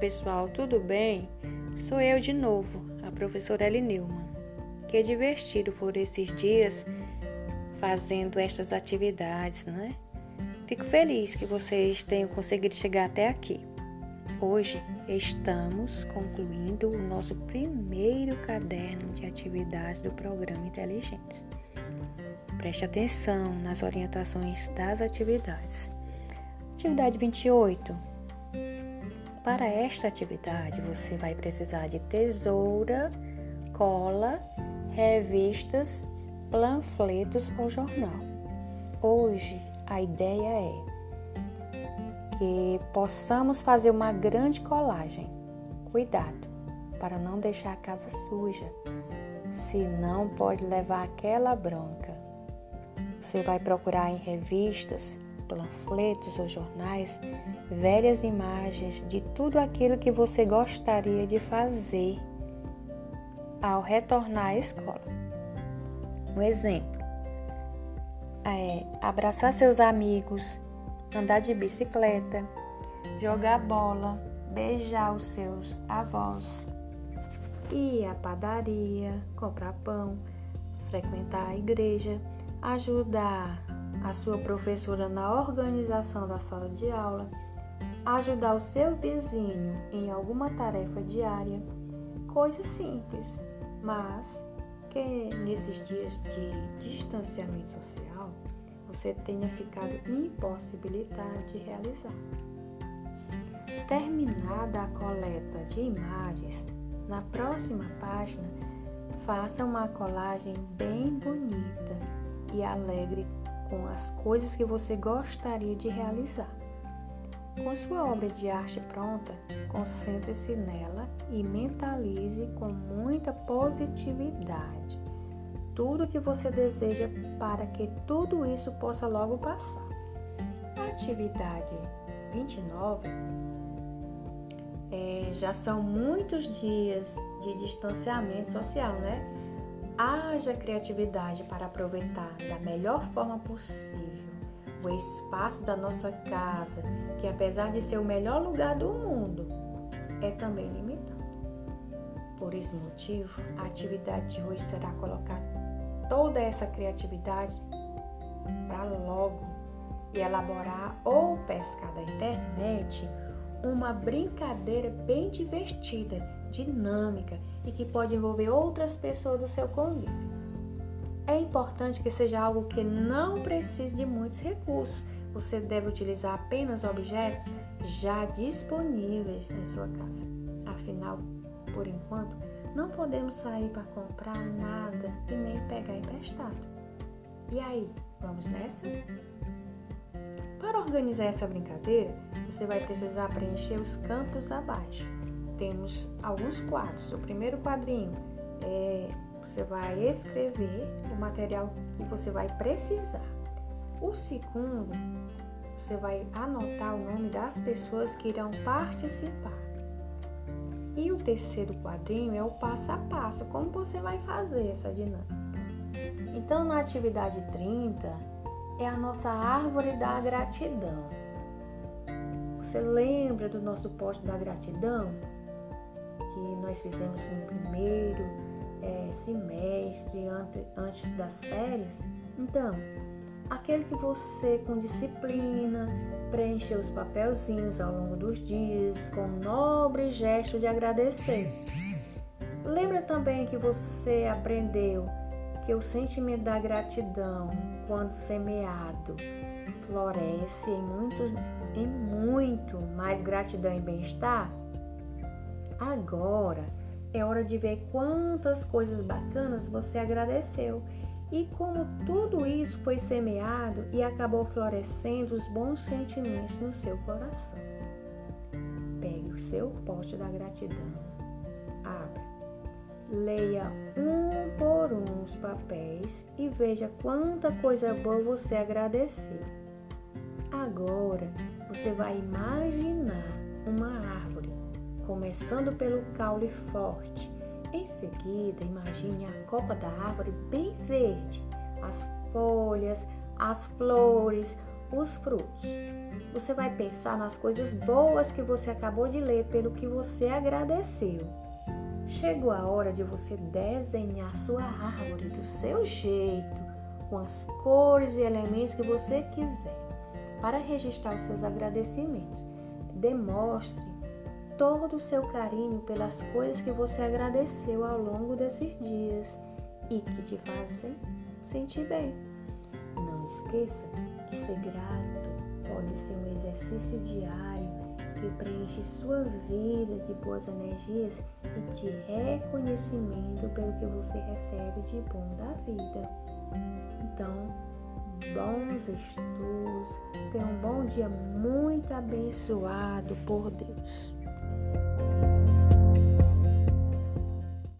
pessoal, tudo bem? Sou eu de novo, a professora Ellie Neumann. Que divertido por esses dias fazendo estas atividades, né? Fico feliz que vocês tenham conseguido chegar até aqui. Hoje estamos concluindo o nosso primeiro caderno de atividades do programa Inteligentes. Preste atenção nas orientações das atividades. Atividade 28. Para esta atividade, você vai precisar de tesoura, cola, revistas, panfletos ou jornal. Hoje, a ideia é que possamos fazer uma grande colagem. Cuidado para não deixar a casa suja, senão pode levar aquela bronca. Você vai procurar em revistas, panfletos ou jornais velhas imagens de tudo aquilo que você gostaria de fazer ao retornar à escola. Um exemplo é abraçar seus amigos, andar de bicicleta, jogar bola, beijar os seus avós, ir à padaria, comprar pão, frequentar a igreja, ajudar a sua professora na organização da sala de aula, ajudar o seu vizinho em alguma tarefa diária, coisas simples, mas que nesses dias de distanciamento social você tenha ficado impossibilitado de realizar. Terminada a coleta de imagens, na próxima página, faça uma colagem bem bonita e alegre com as coisas que você gostaria de realizar. Com sua obra de arte pronta, concentre-se nela e mentalize com muita positividade tudo que você deseja para que tudo isso possa logo passar. Atividade 29 é, já são muitos dias de distanciamento social, né? Haja criatividade para aproveitar da melhor forma possível o espaço da nossa casa, que apesar de ser o melhor lugar do mundo, é também limitado. Por esse motivo, a atividade de hoje será colocar toda essa criatividade para logo e elaborar ou pescar da internet uma brincadeira bem divertida, dinâmica e que pode envolver outras pessoas do seu convívio. É importante que seja algo que não precise de muitos recursos. Você deve utilizar apenas objetos já disponíveis em sua casa. Afinal, por enquanto, não podemos sair para comprar nada e nem pegar emprestado. E aí, vamos nessa? Para organizar essa brincadeira, você vai precisar preencher os campos abaixo. Temos alguns quadros. O primeiro quadrinho é você vai escrever o material que você vai precisar. O segundo, você vai anotar o nome das pessoas que irão participar. E o terceiro quadrinho é o passo a passo, como você vai fazer essa dinâmica. Então, na atividade 30, é a nossa árvore da gratidão. Você lembra do nosso posto da gratidão? Nós fizemos no primeiro é, semestre, antes das férias? Então, aquele que você, com disciplina, preencher os papelzinhos ao longo dos dias com nobre gesto de agradecer. Lembra também que você aprendeu que o sentimento da gratidão, quando semeado, floresce em muito, em muito mais gratidão e bem-estar? Agora é hora de ver quantas coisas bacanas você agradeceu e como tudo isso foi semeado e acabou florescendo os bons sentimentos no seu coração. Pegue o seu pote da gratidão, abra, leia um por um os papéis e veja quanta coisa boa você agradeceu. Agora você vai imaginar uma árvore, começando pelo caule forte em seguida, imagine a copa da árvore bem verde, as folhas, as flores, os frutos. Você vai pensar nas coisas boas que você acabou de ler, pelo que você agradeceu. Chegou a hora de você desenhar sua árvore do seu jeito, com as cores e elementos que você quiser, para registrar os seus agradecimentos. Demonstre todo o seu carinho pelas coisas que você agradeceu ao longo desses dias e que te fazem sentir bem. Não esqueça que ser grato pode ser um exercício diário que preenche sua vida de boas energias e de reconhecimento pelo que você recebe de bom da vida. Então, bons estudos, tenha um bom dia muito abençoado por Deus.